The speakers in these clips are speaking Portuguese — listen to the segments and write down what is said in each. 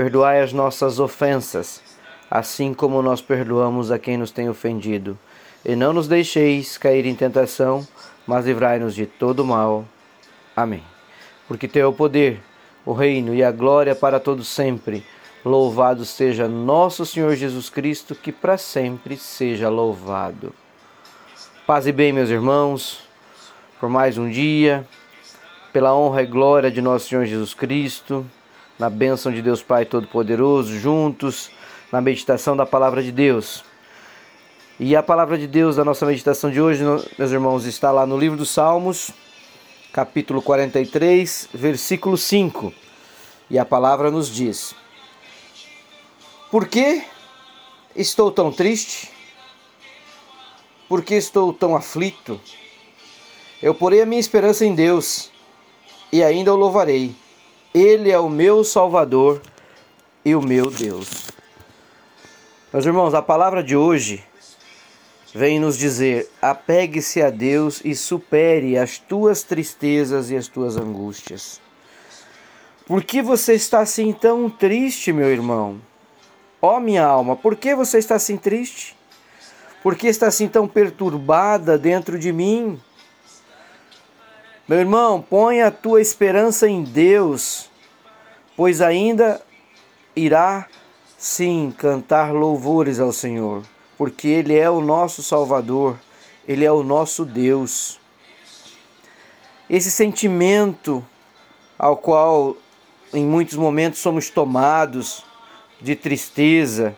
Perdoai as nossas ofensas, assim como nós perdoamos a quem nos tem ofendido. E não nos deixeis cair em tentação, mas livrai-nos de todo mal. Amém. Porque teu é o poder, o reino e a glória para todos sempre. Louvado seja nosso Senhor Jesus Cristo, que para sempre seja louvado. Paz e bem, meus irmãos, por mais um dia, pela honra e glória de nosso Senhor Jesus Cristo na bênção de Deus Pai Todo-Poderoso, juntos na meditação da palavra de Deus. E a palavra de Deus da nossa meditação de hoje, meus irmãos, está lá no livro dos Salmos, capítulo 43, versículo 5. E a palavra nos diz: Por que estou tão triste? Por que estou tão aflito? Eu porei a minha esperança em Deus e ainda o louvarei ele é o meu Salvador e o meu Deus. Meus irmãos, a palavra de hoje vem nos dizer: apegue-se a Deus e supere as tuas tristezas e as tuas angústias. Por que você está assim tão triste, meu irmão? Ó oh, minha alma, por que você está assim triste? Por que está assim tão perturbada dentro de mim? Meu irmão, põe a tua esperança em Deus, pois ainda irá sim cantar louvores ao Senhor, porque Ele é o nosso Salvador, Ele é o nosso Deus. Esse sentimento ao qual em muitos momentos somos tomados de tristeza,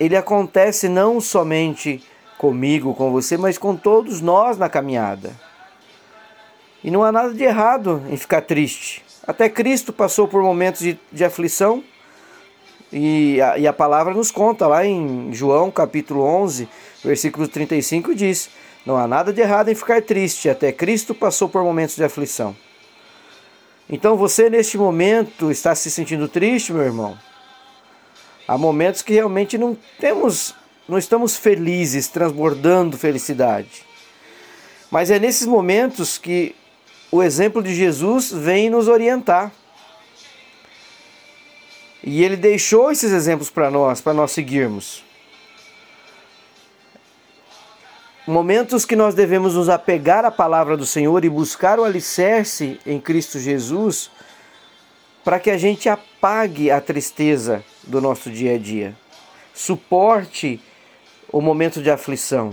ele acontece não somente comigo, com você, mas com todos nós na caminhada. E não há nada de errado em ficar triste. Até Cristo passou por momentos de, de aflição. E a, e a palavra nos conta lá em João capítulo 11, versículo 35, diz: Não há nada de errado em ficar triste, até Cristo passou por momentos de aflição. Então você neste momento está se sentindo triste, meu irmão? Há momentos que realmente não temos, não estamos felizes, transbordando felicidade. Mas é nesses momentos que o exemplo de Jesus vem nos orientar. E ele deixou esses exemplos para nós, para nós seguirmos. Momentos que nós devemos nos apegar à palavra do Senhor e buscar o alicerce em Cristo Jesus, para que a gente apague a tristeza do nosso dia a dia, suporte o momento de aflição,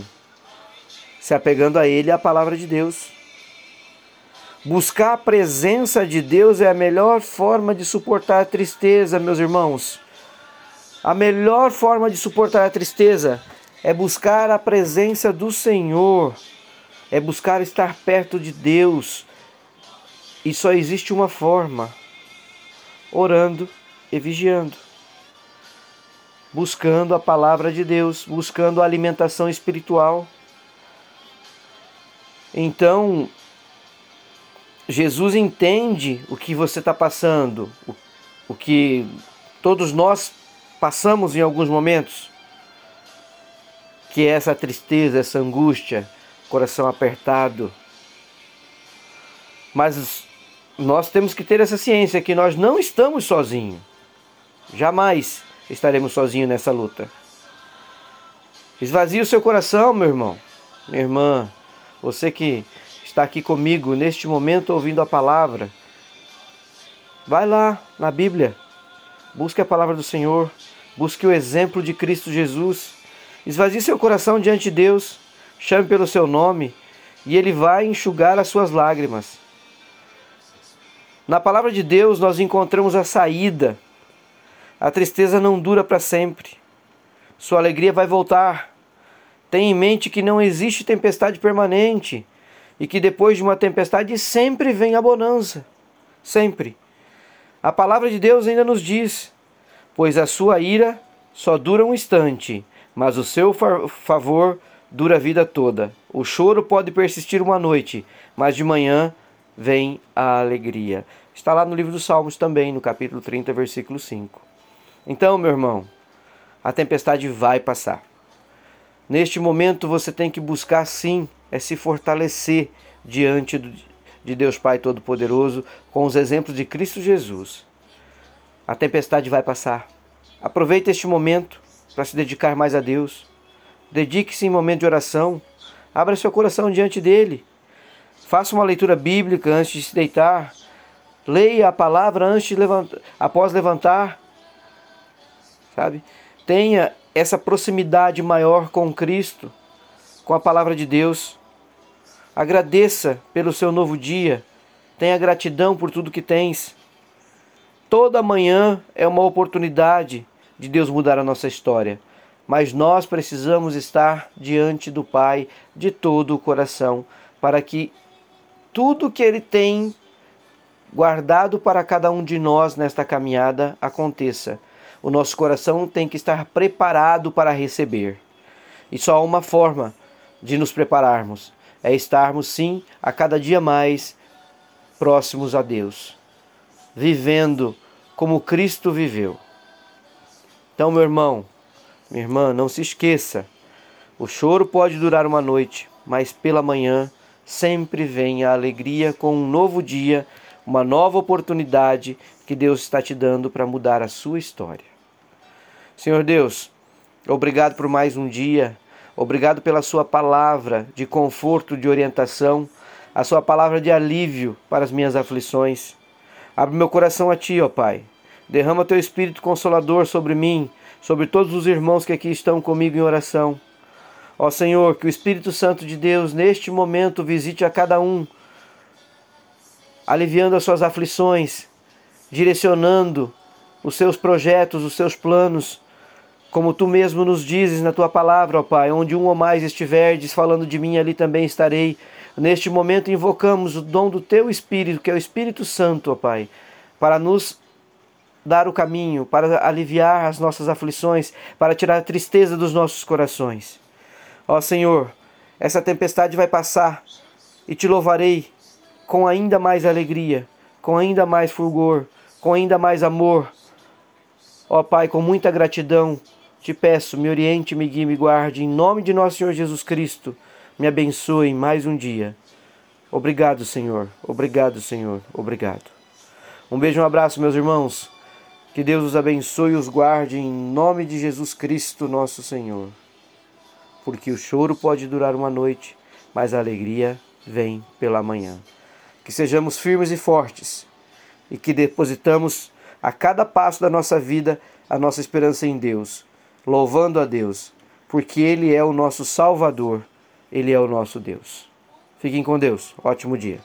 se apegando a Ele e à palavra de Deus. Buscar a presença de Deus é a melhor forma de suportar a tristeza, meus irmãos. A melhor forma de suportar a tristeza é buscar a presença do Senhor, é buscar estar perto de Deus. E só existe uma forma: orando e vigiando. Buscando a palavra de Deus, buscando a alimentação espiritual. Então, Jesus entende o que você está passando, o, o que todos nós passamos em alguns momentos, que é essa tristeza, essa angústia, coração apertado. Mas nós temos que ter essa ciência que nós não estamos sozinhos. Jamais estaremos sozinhos nessa luta. Esvazie o seu coração, meu irmão, minha irmã, você que está aqui comigo neste momento ouvindo a palavra, vai lá na Bíblia, busque a palavra do Senhor, busque o exemplo de Cristo Jesus, esvazie seu coração diante de Deus, chame pelo seu nome e Ele vai enxugar as suas lágrimas. Na palavra de Deus nós encontramos a saída. A tristeza não dura para sempre. Sua alegria vai voltar. Tenha em mente que não existe tempestade permanente e que depois de uma tempestade sempre vem a bonança. Sempre. A palavra de Deus ainda nos diz: Pois a sua ira só dura um instante, mas o seu favor dura a vida toda. O choro pode persistir uma noite, mas de manhã vem a alegria. Está lá no livro dos Salmos também, no capítulo 30, versículo 5. Então, meu irmão, a tempestade vai passar. Neste momento você tem que buscar sim é se fortalecer diante de Deus Pai Todo-Poderoso com os exemplos de Cristo Jesus. A tempestade vai passar. Aproveite este momento para se dedicar mais a Deus. Dedique-se em momento de oração. Abra seu coração diante dele. Faça uma leitura bíblica antes de se deitar. Leia a palavra antes de levantar, após levantar. Sabe? Tenha essa proximidade maior com Cristo, com a palavra de Deus. Agradeça pelo seu novo dia. Tenha gratidão por tudo que tens. Toda manhã é uma oportunidade de Deus mudar a nossa história, mas nós precisamos estar diante do Pai de todo o coração, para que tudo que Ele tem guardado para cada um de nós nesta caminhada aconteça o nosso coração tem que estar preparado para receber. E só há uma forma de nos prepararmos: é estarmos, sim, a cada dia mais próximos a Deus, vivendo como Cristo viveu. Então, meu irmão, minha irmã, não se esqueça: o choro pode durar uma noite, mas pela manhã sempre vem a alegria com um novo dia uma nova oportunidade que Deus está te dando para mudar a sua história. Senhor Deus, obrigado por mais um dia, obrigado pela Sua palavra de conforto, de orientação, a Sua palavra de alívio para as minhas aflições. Abre meu coração a Ti, ó Pai. Derrama Teu Espírito Consolador sobre mim, sobre todos os irmãos que aqui estão comigo em oração. Ó Senhor, que o Espírito Santo de Deus neste momento visite a cada um aliviando as suas aflições, direcionando os seus projetos, os seus planos, como tu mesmo nos dizes na tua palavra, ó Pai, onde um ou mais estiverdes falando de mim, ali também estarei. Neste momento invocamos o dom do teu Espírito, que é o Espírito Santo, ó Pai, para nos dar o caminho, para aliviar as nossas aflições, para tirar a tristeza dos nossos corações. Ó Senhor, essa tempestade vai passar e te louvarei com ainda mais alegria, com ainda mais fulgor, com ainda mais amor. Ó Pai, com muita gratidão, te peço, me oriente, me guie, me guarde, em nome de nosso Senhor Jesus Cristo, me abençoe mais um dia. Obrigado, Senhor. Obrigado, Senhor. Obrigado. Um beijo, um abraço, meus irmãos. Que Deus os abençoe e os guarde em nome de Jesus Cristo, nosso Senhor. Porque o choro pode durar uma noite, mas a alegria vem pela manhã que sejamos firmes e fortes e que depositamos a cada passo da nossa vida a nossa esperança em Deus, louvando a Deus, porque Ele é o nosso Salvador, Ele é o nosso Deus. Fiquem com Deus. Ótimo dia.